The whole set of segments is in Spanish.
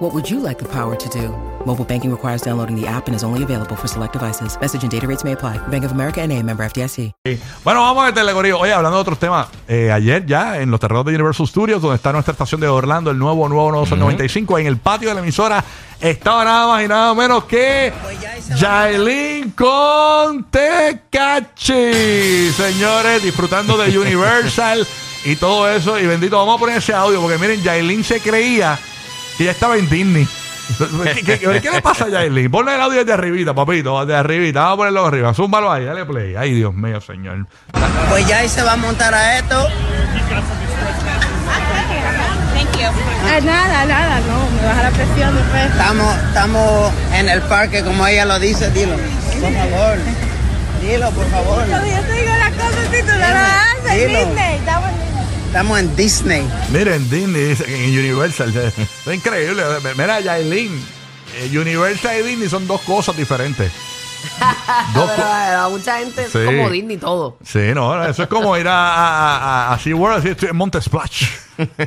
What would you like the power to do? Mobile banking requires downloading the app and is only available for select devices. Message and data rates may apply. Bank of America and a member FDIC. Bueno, vamos a meterle, Corillo. Oye, hablando de otros temas, eh, ayer ya en los terrenos de Universal Studios, donde está nuestra estación de Orlando, el nuevo, nuevo, nuevo Sol 95, en el patio de la emisora, estaba nada más y nada menos que Jailin con Tecachi. Señores, disfrutando de Universal y todo eso. Y bendito, vamos a poner ese audio, porque miren, Jailin se creía que ya estaba en Disney. ¿Qué, qué- qué- qué le pasa a Jailin? Ponle el audio desde arribita, papito, desde arribita. Vamos a ponerlo arriba. Zúmbalo ahí, dale play. Ay, Dios mío, señor. Pues ya ahí se va a montar a esto. Ah, nada, nada, no, me baja la presión después. Estamos, estamos en el parque, como ella lo dice, dilo. Por favor. Dilo, por favor. Yo te digo las cosas si tú no las haces, Dilo. Disney, estamos en Disney. Estamos en Disney. En Universal. Es increíble. Mira, Jailin. eh, Universal y Disney son dos cosas diferentes. Dos Pero a mucha gente Sí. es como Disney todo. Sí, no, eso es como ir a, a, a, a SeaWorld estoy en Monte Splash.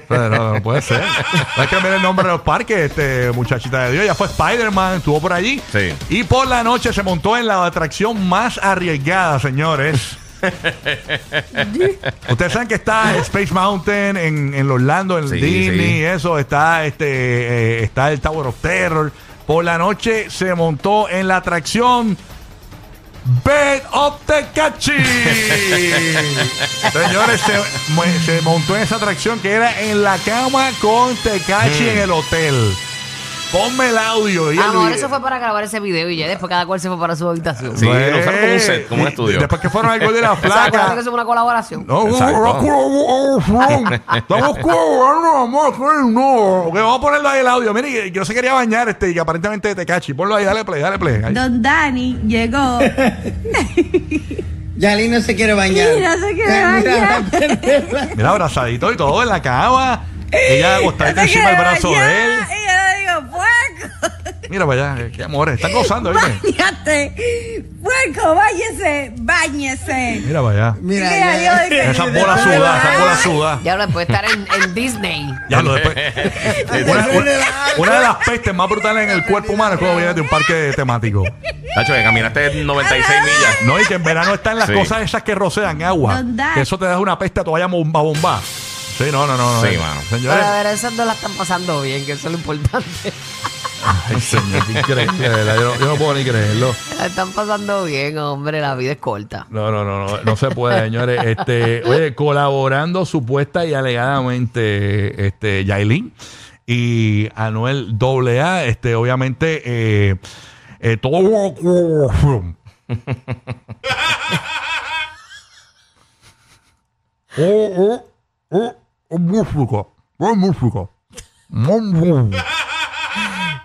Pero no, no puede ser. Hay que cambiar el nombre de los parques, este muchachita de Dios. Ya fue Spider-Man, estuvo por allí. Sí. Y por la noche se montó en la atracción más arriesgada, señores. Ustedes saben que está Space Mountain en, en Orlando, en Sí, Disney, sí. eso, está este eh, está el Tower of Terror. Por la noche se montó en la atracción Bed of Tecachi. Señores, se, mu- se montó en esa atracción que era en la cama con Tecachi en el hotel. Ponme el audio. Y el Amor, video. eso fue para grabar ese video y ya después cada cual se fue para su habitación. Sí, No lo usaron como un es. set, como un Y- estudio. Después que fueron al gol de la O sea, acuérdate flaca. que eso es una colaboración. No, Exacto. Estamos colaborando, amor, no. Ok, vamos a ponerlo ahí el audio. Mire, que yo se quería bañar este y que aparentemente te cachi. Ponlo ahí, dale play, dale play. Ahí. Don Dani llegó. Yali no se quiere bañar. Mira, se quiere bañar. Mira, abrazadito y todo en la cama. Ella acostadita encima del brazo de él. Y yo le digo, puerco. Mira para allá, qué amores. Están gozando, ¿viste? Báñate. Puerco, báñese. Báñese. Mira para allá. Mira, Mira, yo dije- Esas bolas sudadas, esas bolas sudadas. Ya ahora puede estar en, en Disney. Ya lo después. una, una- una de las pestes más brutales en el cuerpo humano es cuando vienes de un parque temático. Tacho, que caminaste 96 millas. No, y que en verano están las Sí. cosas esas que rocean agua. Que eso te da una peste a toalla bomba bomba. Sí, no, no, no. no. Sí, mano. Pero Señores. a ver, esas no la están pasando bien, que eso es lo importante. Ay, señor, qué increíble, de verdad, Yo, no- yo no puedo ni creerlo. La están pasando bien, hombre, la vida es corta. No, no, no, no, no se puede, señores. Este, oye, colaborando supuesta y alegadamente, este, Yailin y Anuel AA, este, obviamente, eh, eh, todo. Oh, oh, oh, oh, música, oh, música. Mm, mm.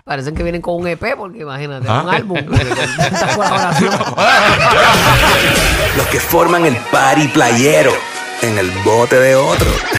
Parecen que vienen con un EP, porque imagínate, Ah. un álbum. tanta colaboración. Los que forman el party playero en el bote de otro.